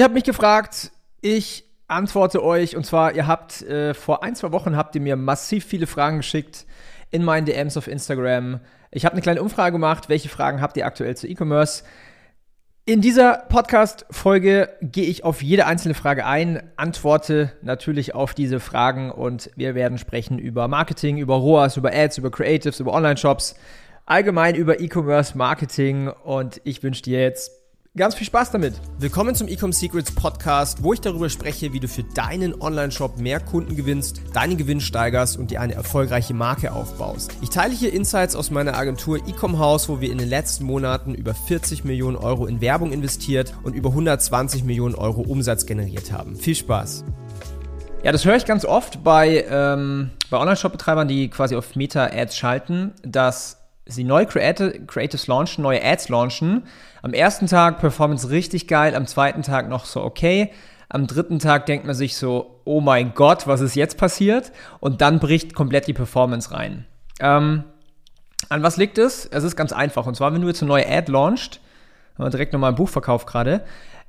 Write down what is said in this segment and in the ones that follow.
Ihr habt mich gefragt, ich antworte euch und zwar, ihr habt äh, vor ein, zwei Wochen habt ihr mir massiv viele Fragen geschickt in meinen DMs auf Instagram. Ich habe eine kleine Umfrage gemacht, welche Fragen habt ihr aktuell zu E-Commerce? In dieser Podcast-Folge gehe ich auf jede einzelne Frage ein, antworte natürlich auf diese Fragen und wir werden sprechen über Marketing, über ROAS, über Ads, über Creatives, über Online-Shops, allgemein über E-Commerce, Marketing und ich wünsche dir jetzt Ganz viel Spaß damit. Willkommen zum Ecom Secrets Podcast, wo ich darüber spreche, wie du für deinen Online-Shop mehr Kunden gewinnst, deinen Gewinn steigerst und dir eine erfolgreiche Marke aufbaust. Ich teile hier Insights aus meiner Agentur Ecom House, wo wir in den letzten Monaten über 40 Millionen Euro in Werbung investiert und über 120 Millionen Euro Umsatz generiert haben. Viel Spaß! Ja, das höre ich ganz oft bei, ähm, bei Online-Shop-Betreibern, die quasi auf Meta-Ads schalten, dass sie Creative, Creatives launchen, neue Ads launchen. Am ersten Tag Performance richtig geil, am zweiten Tag noch so okay. Am dritten Tag denkt man sich so, oh mein Gott, was ist jetzt passiert? Und dann bricht komplett die Performance rein. Ähm, an was liegt es? Es ist ganz einfach. Und zwar, wenn du jetzt eine neue Ad launcht, haben wir direkt nochmal ein Buchverkauf gerade,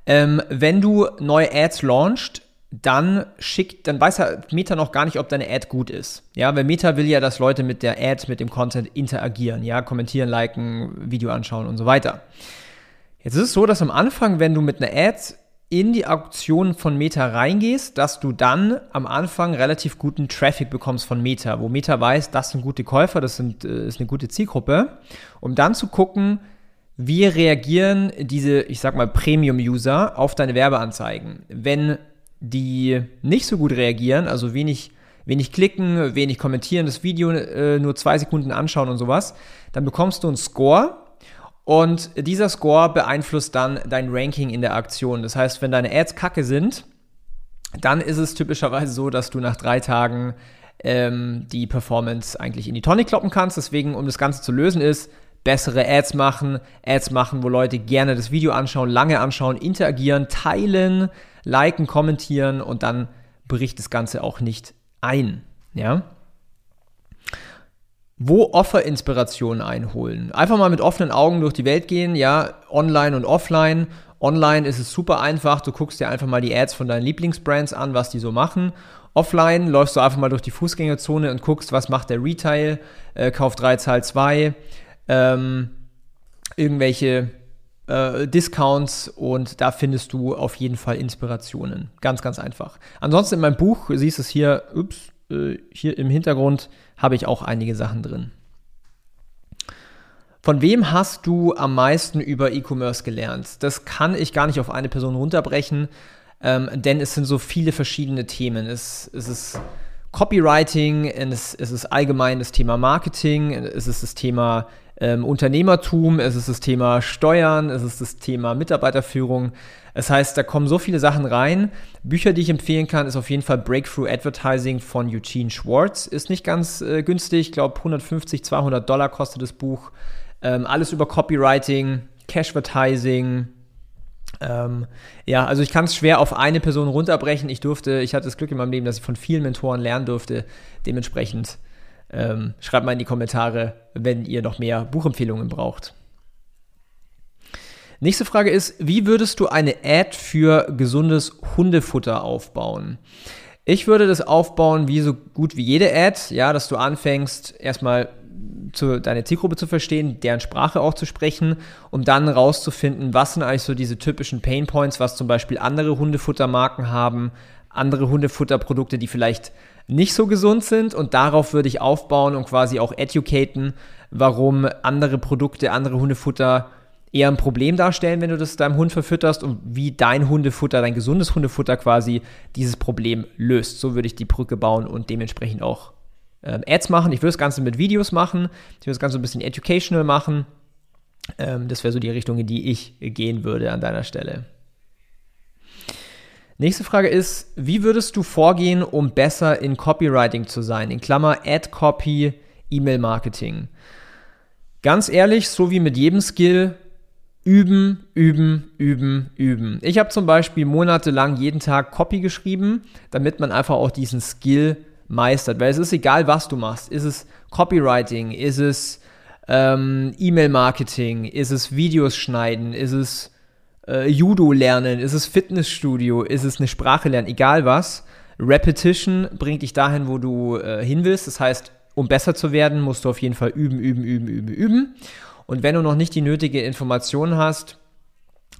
ähm, wenn du neue Ads launcht, dann schickt, dann weiß ja Meta noch gar nicht, ob deine Ad gut ist. Ja, weil Meta will ja, dass Leute mit der Ad, mit dem Content interagieren, ja, kommentieren, liken, Video anschauen und so weiter. Jetzt ist es so, dass am Anfang, wenn du mit einer Ad in die Auktion von Meta reingehst, dass du dann am Anfang relativ guten Traffic bekommst von Meta, wo Meta weiß, das sind gute Käufer, das sind, äh, ist eine gute Zielgruppe, um dann zu gucken, wie reagieren diese, ich sag mal, Premium-User auf deine Werbeanzeigen. Wenn die nicht so gut reagieren, also wenig, wenig klicken, wenig kommentieren, das Video äh, nur zwei Sekunden anschauen und sowas, dann bekommst du einen Score und dieser Score beeinflusst dann dein Ranking in der Aktion. Das heißt, wenn deine Ads kacke sind, dann ist es typischerweise so, dass du nach drei Tagen ähm, die Performance eigentlich in die Tonne kloppen kannst. Deswegen, um das Ganze zu lösen, ist bessere Ads machen, Ads machen, wo Leute gerne das Video anschauen, lange anschauen, interagieren, teilen, liken, kommentieren und dann bricht das Ganze auch nicht ein. Ja? Wo Offer-Inspirationen einholen. Einfach mal mit offenen Augen durch die Welt gehen, ja, online und offline. Online ist es super einfach, du guckst dir einfach mal die Ads von deinen Lieblingsbrands an, was die so machen. Offline läufst du einfach mal durch die Fußgängerzone und guckst, was macht der Retail, äh, Kauf 3, Zahl 2, ähm, irgendwelche äh, Discounts und da findest du auf jeden Fall Inspirationen. Ganz, ganz einfach. Ansonsten in meinem Buch, siehst du es hier, ups, äh, hier im Hintergrund habe ich auch einige Sachen drin. Von wem hast du am meisten über E-Commerce gelernt? Das kann ich gar nicht auf eine Person runterbrechen, ähm, denn es sind so viele verschiedene Themen. Es, es ist Copywriting, es, es ist allgemein das Thema Marketing, es ist das Thema ähm, Unternehmertum, es ist das Thema Steuern, es ist das Thema Mitarbeiterführung. Es heißt, da kommen so viele Sachen rein. Bücher, die ich empfehlen kann, ist auf jeden Fall Breakthrough Advertising von Eugene Schwartz. Ist nicht ganz äh, günstig, ich glaube 150, 200 Dollar kostet das Buch. Ähm, alles über Copywriting, Cashvertising, ähm, ja, also ich kann es schwer auf eine Person runterbrechen. Ich durfte, ich hatte das Glück in meinem Leben, dass ich von vielen Mentoren lernen durfte. Dementsprechend ähm, schreibt mal in die Kommentare, wenn ihr noch mehr Buchempfehlungen braucht. Nächste Frage ist, wie würdest du eine Ad für gesundes Hundefutter aufbauen? Ich würde das aufbauen wie so gut wie jede Ad, ja, dass du anfängst, erstmal zu, deine Zielgruppe zu verstehen, deren Sprache auch zu sprechen, um dann rauszufinden, was sind eigentlich so diese typischen Pain Points, was zum Beispiel andere Hundefuttermarken haben, andere Hundefutterprodukte, die vielleicht nicht so gesund sind und darauf würde ich aufbauen und quasi auch educaten, warum andere Produkte, andere Hundefutter eher ein Problem darstellen, wenn du das deinem Hund verfütterst und wie dein Hundefutter, dein gesundes Hundefutter quasi dieses Problem löst. So würde ich die Brücke bauen und dementsprechend auch ähm, Ads machen. Ich würde das Ganze mit Videos machen. Ich würde das Ganze ein bisschen educational machen. Ähm, das wäre so die Richtung, in die ich gehen würde an deiner Stelle. Nächste Frage ist, wie würdest du vorgehen, um besser in Copywriting zu sein? In Klammer Ad Copy, E-Mail Marketing. Ganz ehrlich, so wie mit jedem Skill, üben, üben, üben, üben. Ich habe zum Beispiel monatelang jeden Tag Copy geschrieben, damit man einfach auch diesen Skill meistert. Weil es ist egal, was du machst. Ist es Copywriting? Ist es ähm, E-Mail-Marketing? Ist es Videos schneiden? Ist es äh, Judo lernen? Ist es Fitnessstudio? Ist es eine Sprache lernen? Egal was. Repetition bringt dich dahin, wo du äh, hin willst. Das heißt, um besser zu werden, musst du auf jeden Fall üben, üben, üben, üben, üben. Und wenn du noch nicht die nötige Information hast,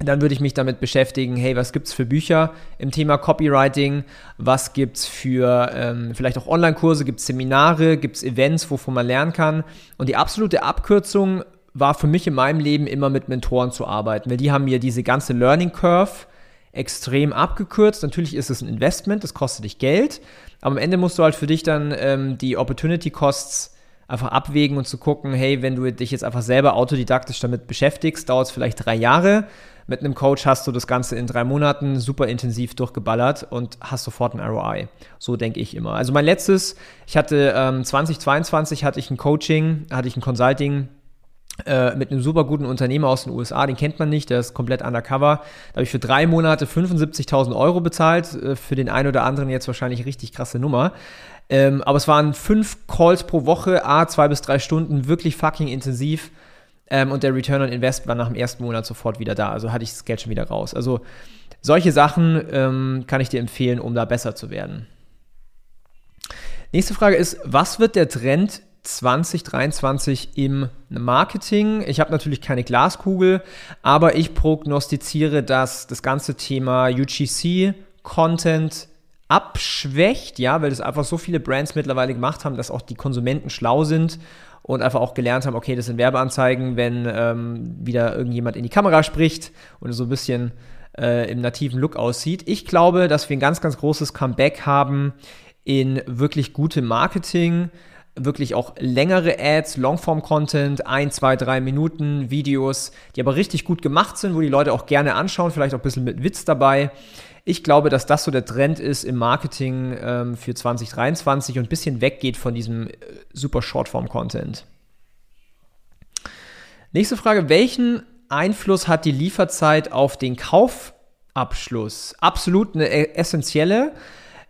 dann würde ich mich damit beschäftigen, hey, was gibt es für Bücher im Thema Copywriting? Was gibt es für ähm, vielleicht auch Online-Kurse? Gibt es Seminare? Gibt es Events, wovon man lernen kann? Und die absolute Abkürzung war für mich in meinem Leben immer mit Mentoren zu arbeiten, weil die haben mir diese ganze Learning Curve extrem abgekürzt. Natürlich ist es ein Investment, das kostet dich Geld, aber am Ende musst du halt für dich dann ähm, die Opportunity Costs einfach abwägen und zu gucken, hey, wenn du dich jetzt einfach selber autodidaktisch damit beschäftigst, dauert es vielleicht drei Jahre. Mit einem Coach hast du das Ganze in drei Monaten super intensiv durchgeballert und hast sofort ein ROI. So denke ich immer. Also mein letztes, ich hatte ähm, 2022 hatte ich ein Coaching, hatte ich ein Consulting äh, mit einem super guten Unternehmer aus den USA, den kennt man nicht, der ist komplett undercover. Da habe ich für drei Monate 75.000 Euro bezahlt, äh, für den einen oder anderen jetzt wahrscheinlich richtig krasse Nummer. Ähm, aber es waren fünf Calls pro Woche, a zwei bis drei Stunden, wirklich fucking intensiv. Ähm, und der Return on Invest war nach dem ersten Monat sofort wieder da. Also hatte ich das Geld schon wieder raus. Also solche Sachen ähm, kann ich dir empfehlen, um da besser zu werden. Nächste Frage ist, was wird der Trend 2023 im Marketing. Ich habe natürlich keine Glaskugel, aber ich prognostiziere, dass das ganze Thema UGC-Content abschwächt, ja, weil das einfach so viele Brands mittlerweile gemacht haben, dass auch die Konsumenten schlau sind und einfach auch gelernt haben, okay, das sind Werbeanzeigen, wenn ähm, wieder irgendjemand in die Kamera spricht und so ein bisschen äh, im nativen Look aussieht. Ich glaube, dass wir ein ganz, ganz großes Comeback haben in wirklich gutem Marketing, wirklich auch längere Ads, Longform-Content, ein, zwei, drei Minuten Videos, die aber richtig gut gemacht sind, wo die Leute auch gerne anschauen, vielleicht auch ein bisschen mit Witz dabei. Ich glaube, dass das so der Trend ist im Marketing ähm, für 2023 und ein bisschen weggeht von diesem äh, super Shortform-Content. Nächste Frage, welchen Einfluss hat die Lieferzeit auf den Kaufabschluss? Absolut eine äh, essentielle.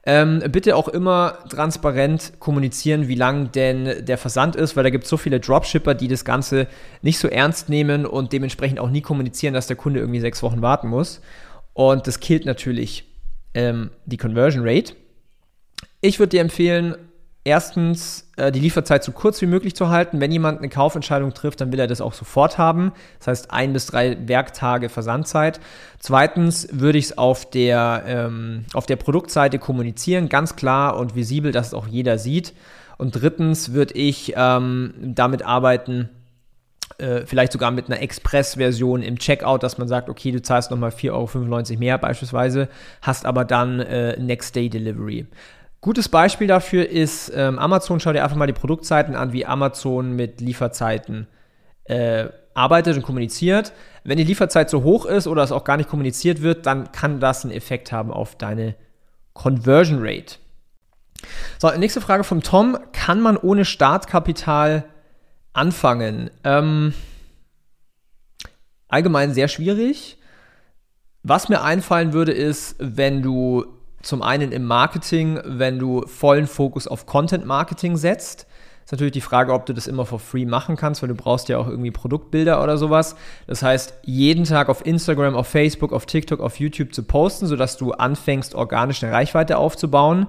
Ähm, bitte auch immer transparent kommunizieren, wie lang denn der Versand ist, weil da gibt es so viele Dropshipper, die das Ganze nicht so ernst nehmen und dementsprechend auch nie kommunizieren, dass der Kunde irgendwie sechs Wochen warten muss. Und das killt natürlich ähm, die Conversion Rate. Ich würde dir empfehlen, erstens äh, die Lieferzeit so kurz wie möglich zu halten. Wenn jemand eine Kaufentscheidung trifft, dann will er das auch sofort haben. Das heißt ein bis drei Werktage Versandzeit. Zweitens würde ich es auf der, ähm, auf der Produktseite kommunizieren, ganz klar und visibel, dass es auch jeder sieht. Und drittens würde ich ähm, damit arbeiten, äh, vielleicht sogar mit einer Express-Version im Checkout, dass man sagt, okay, du zahlst nochmal 4,95 Euro mehr beispielsweise, hast aber dann äh, Next Day Delivery. Gutes Beispiel dafür ist ähm, Amazon. Schau dir einfach mal die Produktseiten an, wie Amazon mit Lieferzeiten äh, arbeitet und kommuniziert. Wenn die Lieferzeit so hoch ist oder es auch gar nicht kommuniziert wird, dann kann das einen Effekt haben auf deine Conversion Rate. So, nächste Frage vom Tom. Kann man ohne Startkapital anfangen? Ähm, allgemein sehr schwierig. Was mir einfallen würde, ist, wenn du zum einen im Marketing, wenn du vollen Fokus auf Content Marketing setzt. Ist natürlich die Frage, ob du das immer for free machen kannst, weil du brauchst ja auch irgendwie Produktbilder oder sowas. Das heißt, jeden Tag auf Instagram, auf Facebook, auf TikTok, auf YouTube zu posten, sodass du anfängst, organisch eine Reichweite aufzubauen,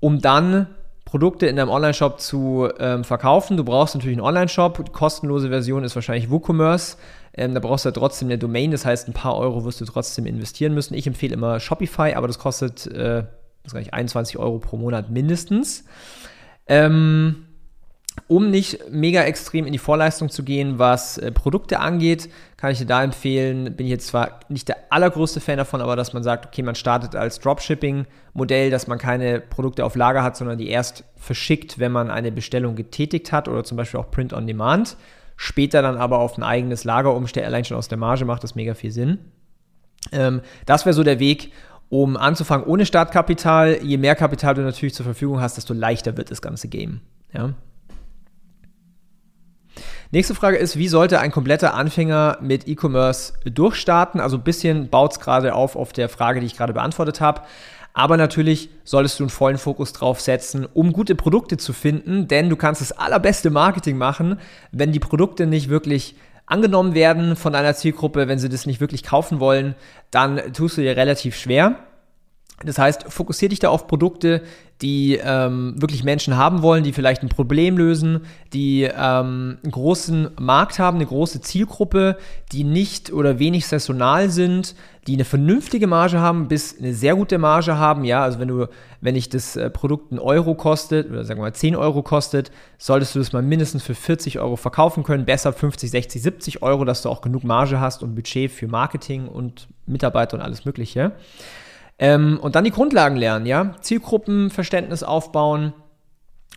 um dann Produkte in deinem Online-Shop zu ähm, verkaufen. Du brauchst natürlich einen Online-Shop. Die kostenlose Version ist wahrscheinlich WooCommerce. Ähm, da brauchst du ja trotzdem eine Domain, das heißt, ein paar Euro wirst du trotzdem investieren müssen. Ich empfehle immer Shopify, aber das kostet äh, das 21 Euro pro Monat mindestens. Ähm, um nicht mega extrem in die Vorleistung zu gehen, was äh, Produkte angeht, kann ich dir da empfehlen, bin ich jetzt zwar nicht der allergrößte Fan davon, aber dass man sagt, okay, man startet als Dropshipping-Modell, dass man keine Produkte auf Lager hat, sondern die erst verschickt, wenn man eine Bestellung getätigt hat oder zum Beispiel auch Print on Demand später dann aber auf ein eigenes Lager umstellen, allein schon aus der Marge macht das mega viel Sinn. Ähm, das wäre so der Weg, um anzufangen ohne Startkapital. Je mehr Kapital du natürlich zur Verfügung hast, desto leichter wird das ganze Game. Ja. Nächste Frage ist, wie sollte ein kompletter Anfänger mit E-Commerce durchstarten? Also ein bisschen baut es gerade auf auf der Frage, die ich gerade beantwortet habe. Aber natürlich solltest du einen vollen Fokus drauf setzen, um gute Produkte zu finden, denn du kannst das allerbeste Marketing machen, wenn die Produkte nicht wirklich angenommen werden von deiner Zielgruppe, wenn sie das nicht wirklich kaufen wollen, dann tust du dir relativ schwer. Das heißt, fokussier dich da auf Produkte, die ähm, wirklich Menschen haben wollen, die vielleicht ein Problem lösen, die ähm, einen großen Markt haben, eine große Zielgruppe, die nicht oder wenig saisonal sind, die eine vernünftige Marge haben, bis eine sehr gute Marge haben. Ja, also wenn du, wenn dich das äh, Produkt einen Euro kostet oder sagen wir mal 10 Euro kostet, solltest du das mal mindestens für 40 Euro verkaufen können. Besser 50, 60, 70 Euro, dass du auch genug Marge hast und Budget für Marketing und Mitarbeiter und alles Mögliche. Ähm, und dann die Grundlagen lernen, ja. Zielgruppenverständnis aufbauen.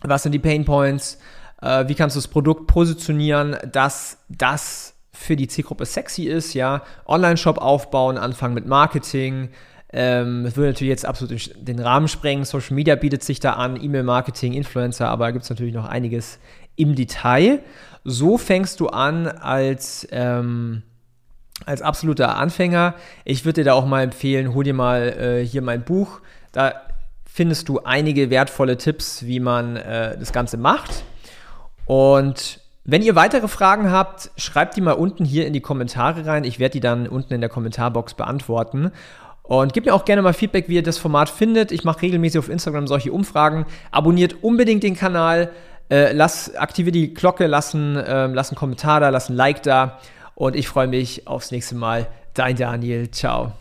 Was sind die Pain Points? Äh, wie kannst du das Produkt positionieren, dass das für die Zielgruppe sexy ist, ja. Online-Shop aufbauen, anfangen mit Marketing. Ähm, das würde natürlich jetzt absolut den Rahmen sprengen. Social Media bietet sich da an, E-Mail-Marketing, Influencer, aber da gibt es natürlich noch einiges im Detail. So fängst du an als ähm, als absoluter Anfänger. Ich würde dir da auch mal empfehlen, hol dir mal äh, hier mein Buch. Da findest du einige wertvolle Tipps, wie man äh, das Ganze macht. Und wenn ihr weitere Fragen habt, schreibt die mal unten hier in die Kommentare rein. Ich werde die dann unten in der Kommentarbox beantworten. Und gebt mir auch gerne mal Feedback, wie ihr das Format findet. Ich mache regelmäßig auf Instagram solche Umfragen. Abonniert unbedingt den Kanal. Äh, lass, aktiviert die Glocke, lassen, äh, lass einen Kommentar da, lass ein Like da. Und ich freue mich aufs nächste Mal. Dein Daniel. Ciao.